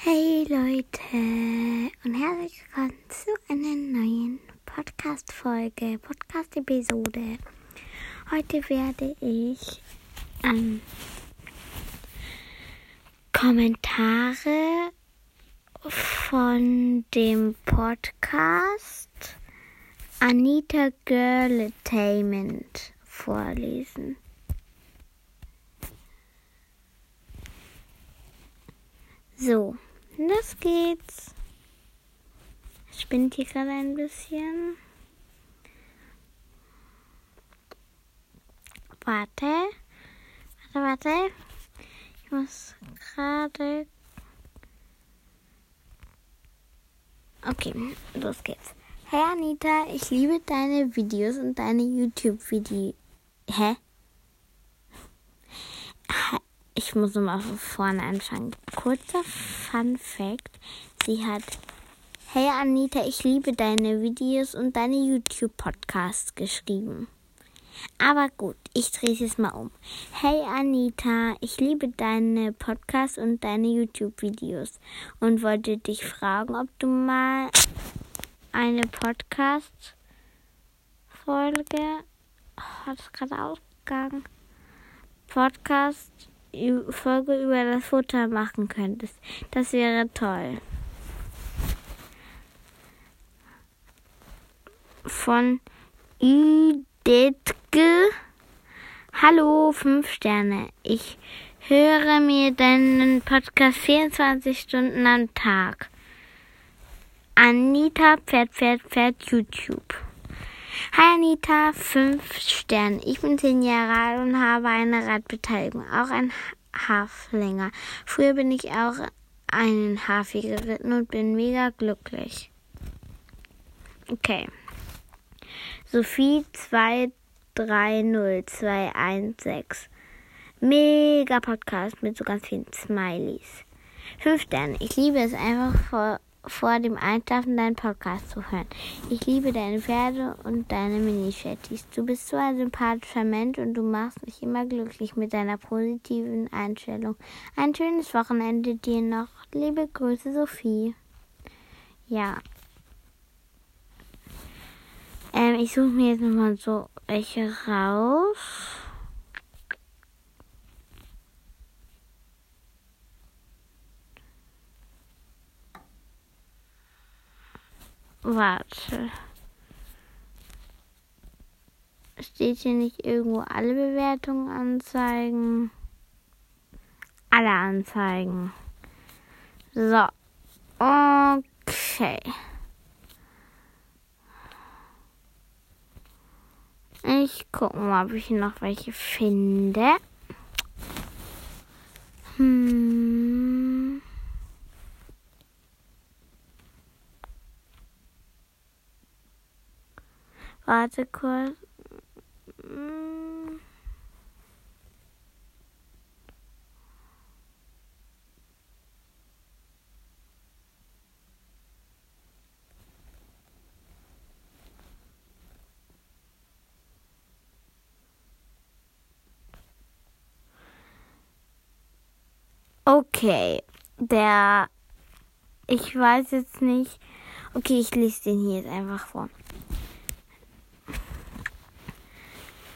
Hey Leute und herzlich willkommen zu einer neuen Podcast-Folge, Podcast-Episode. Heute werde ich ähm, Kommentare von dem Podcast Anita Girltainment vorlesen. So, los geht's. Es spinnt hier gerade ein bisschen. Warte. Warte, warte. Ich muss gerade. Okay, los geht's. Hey Anita, ich liebe deine Videos und deine YouTube-Videos. Hä? Ich muss nochmal von vorne anfangen. Kurzer Fun Fact. Sie hat, hey Anita, ich liebe deine Videos und deine YouTube-Podcasts geschrieben. Aber gut, ich drehe es jetzt mal um. Hey Anita, ich liebe deine Podcasts und deine YouTube-Videos und wollte dich fragen, ob du mal eine Podcast-Folge, oh, hat es gerade ausgegangen, Podcast Folge über das Futter machen könntest. Das wäre toll. Von Idetke. Hallo, 5 Sterne. Ich höre mir deinen Podcast 24 Stunden am Tag. Anita Pferd, Pferd, Pferd, YouTube. Hi Anita, 5 Sterne. Ich bin 10 Jahre alt und habe eine Radbeteiligung, auch ein Haflinger. Früher bin ich auch einen Hafi geritten und bin mega glücklich. Okay. Sophie 230216. Mega Podcast mit so ganz vielen Smileys. 5 Sterne. Ich liebe es einfach vor vor dem Einschlafen deinen Podcast zu hören. Ich liebe deine Pferde und deine Mini-Chatties. Du bist so ein sympathischer Mensch und du machst mich immer glücklich mit deiner positiven Einstellung. Ein schönes Wochenende dir noch. Liebe Grüße, Sophie. Ja. Ähm, ich suche mir jetzt nochmal so welche raus. Warte. Steht hier nicht irgendwo alle Bewertungen anzeigen? Alle anzeigen. So. Okay. Ich gucke mal, ob ich noch welche finde. Hm. Warte kurz. Okay, der, ich weiß jetzt nicht. Okay, ich lese den hier jetzt einfach vor.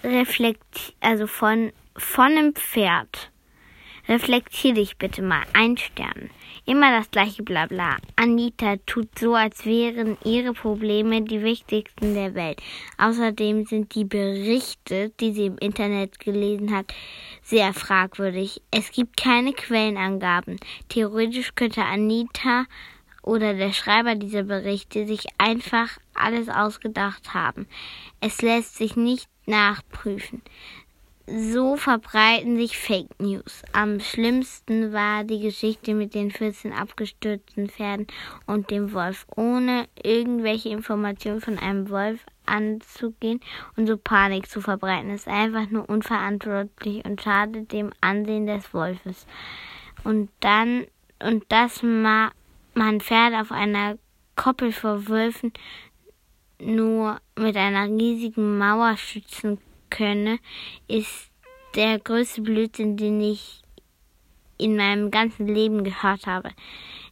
Reflekt, also von, von einem Pferd. Reflektier dich bitte mal. Ein Stern. Immer das gleiche Blabla. Anita tut so, als wären ihre Probleme die wichtigsten der Welt. Außerdem sind die Berichte, die sie im Internet gelesen hat, sehr fragwürdig. Es gibt keine Quellenangaben. Theoretisch könnte Anita oder der Schreiber dieser Berichte sich einfach alles ausgedacht haben. Es lässt sich nicht nachprüfen. So verbreiten sich Fake News. Am schlimmsten war die Geschichte mit den 14 abgestürzten Pferden und dem Wolf. Ohne irgendwelche Informationen von einem Wolf anzugehen und so Panik zu verbreiten, ist einfach nur unverantwortlich und schadet dem Ansehen des Wolfes. Und dann, und dass ma, man Pferde auf einer Koppel vor Wölfen nur mit einer riesigen Mauer schützen könne, ist der größte Blödsinn, den ich in meinem ganzen Leben gehört habe.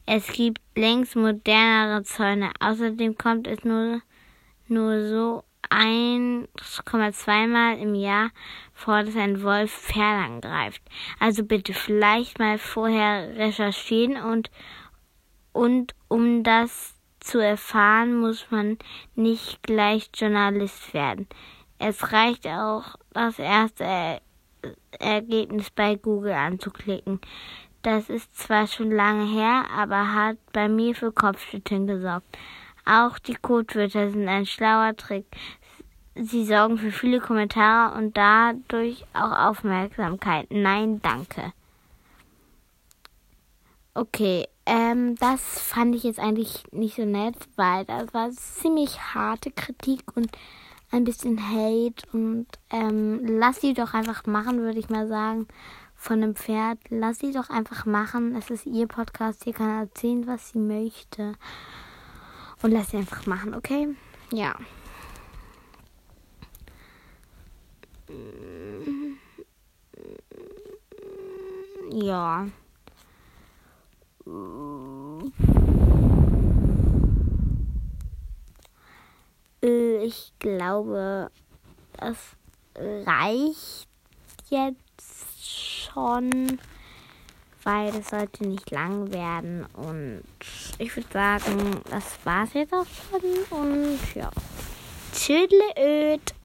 Es gibt längst modernere Zäune. Außerdem kommt es nur, nur so 1,2 Mal im Jahr vor, dass ein Wolf Pferde angreift. Also bitte vielleicht mal vorher recherchieren und, und um das zu erfahren, muss man nicht gleich Journalist werden. Es reicht auch, das erste er Ergebnis bei Google anzuklicken. Das ist zwar schon lange her, aber hat bei mir für Kopfschütteln gesorgt. Auch die Codewörter sind ein schlauer Trick. Sie sorgen für viele Kommentare und dadurch auch Aufmerksamkeit. Nein, danke. Okay, ähm, das fand ich jetzt eigentlich nicht so nett, weil das war ziemlich harte Kritik und ein bisschen Hate und ähm, lass sie doch einfach machen, würde ich mal sagen, von einem Pferd. Lass sie doch einfach machen. Es ist ihr Podcast, sie kann erzählen, was sie möchte. Und lass sie einfach machen, okay? Ja. Ja. Äh, ich glaube, das reicht jetzt schon, weil das sollte nicht lang werden. Und ich würde sagen, das war's jetzt auch schon. Und ja, tschüdelöd.